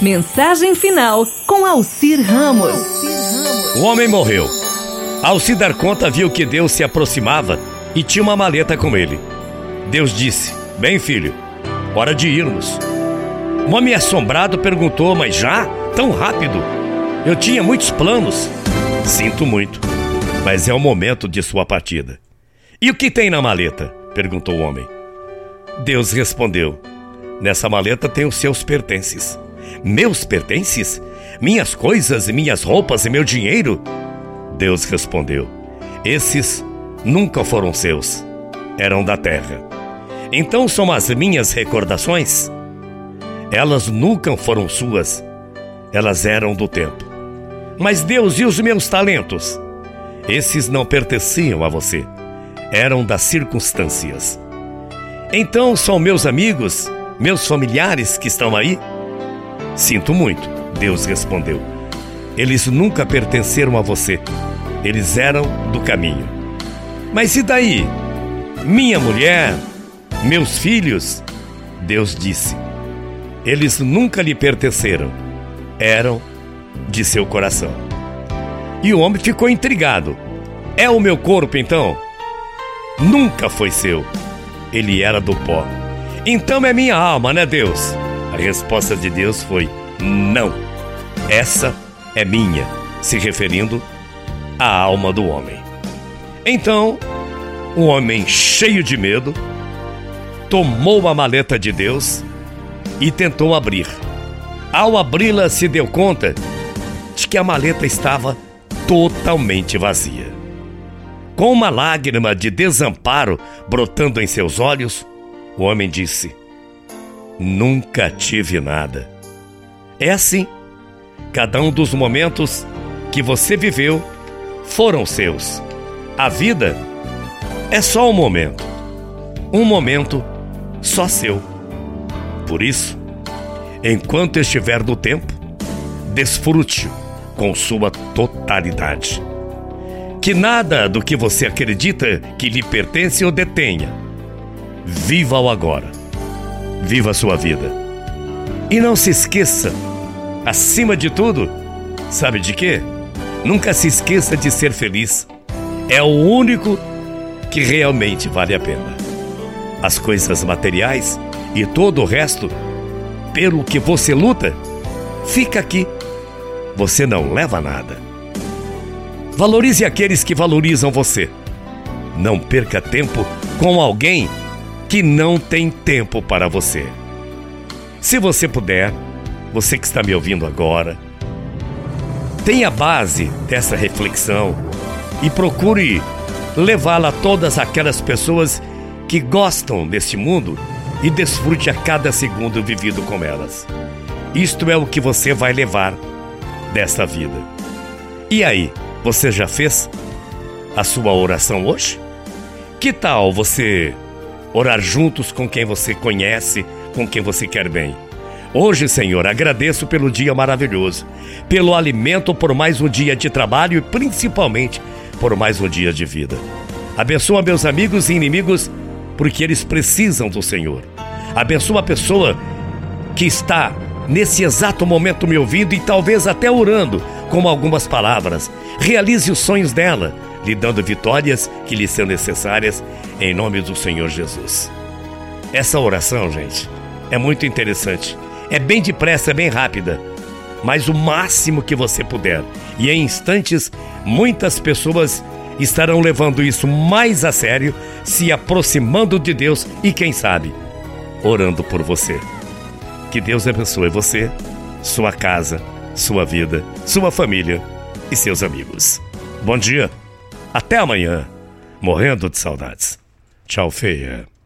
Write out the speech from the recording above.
Mensagem final com Alcir Ramos. O homem morreu. Ao se dar conta, viu que Deus se aproximava e tinha uma maleta com ele. Deus disse: Bem, filho, hora de irmos. O homem assombrado perguntou: Mas já? Tão rápido? Eu tinha muitos planos. Sinto muito, mas é o momento de sua partida. E o que tem na maleta? perguntou o homem. Deus respondeu: Nessa maleta tem os seus pertences. Meus pertences? Minhas coisas minhas roupas e meu dinheiro? Deus respondeu: Esses nunca foram seus, eram da terra. Então são as minhas recordações? Elas nunca foram suas, elas eram do tempo. Mas Deus e os meus talentos? Esses não pertenciam a você, eram das circunstâncias. Então são meus amigos, meus familiares que estão aí? Sinto muito, Deus respondeu. Eles nunca pertenceram a você, eles eram do caminho. Mas e daí? Minha mulher, meus filhos? Deus disse. Eles nunca lhe pertenceram, eram de seu coração. E o homem ficou intrigado. É o meu corpo então? Nunca foi seu. Ele era do pó. Então é minha alma, né, Deus? Resposta de Deus foi: não. Essa é minha, se referindo à alma do homem. Então, o homem, cheio de medo, tomou a maleta de Deus e tentou abrir. Ao abri-la, se deu conta de que a maleta estava totalmente vazia. Com uma lágrima de desamparo brotando em seus olhos, o homem disse: Nunca tive nada. É assim. Cada um dos momentos que você viveu foram seus. A vida é só um momento. Um momento só seu. Por isso, enquanto estiver no tempo, desfrute-o com sua totalidade. Que nada do que você acredita que lhe pertence ou detenha. Viva o agora. Viva a sua vida. E não se esqueça, acima de tudo, sabe de quê? Nunca se esqueça de ser feliz. É o único que realmente vale a pena. As coisas materiais e todo o resto, pelo que você luta, fica aqui você não leva nada. Valorize aqueles que valorizam você. Não perca tempo com alguém que não tem tempo para você. Se você puder, você que está me ouvindo agora, tenha base dessa reflexão e procure levá-la a todas aquelas pessoas que gostam deste mundo e desfrute a cada segundo vivido com elas. Isto é o que você vai levar desta vida. E aí, você já fez a sua oração hoje? Que tal você orar juntos com quem você conhece, com quem você quer bem? Hoje, Senhor, agradeço pelo dia maravilhoso, pelo alimento, por mais um dia de trabalho e principalmente por mais um dia de vida. Abençoa meus amigos e inimigos, porque eles precisam do Senhor. Abençoa a pessoa que está nesse exato momento me ouvindo e talvez até orando com algumas palavras. Realize os sonhos dela, lhe dando vitórias que lhe são necessárias, em nome do Senhor Jesus. Essa oração, gente, é muito interessante. É bem depressa, é bem rápida, mas o máximo que você puder. E em instantes, muitas pessoas estarão levando isso mais a sério, se aproximando de Deus e, quem sabe, orando por você. Que Deus abençoe você, sua casa, sua vida, sua família e seus amigos. Bom dia, até amanhã, morrendo de saudades. Tchau, feia.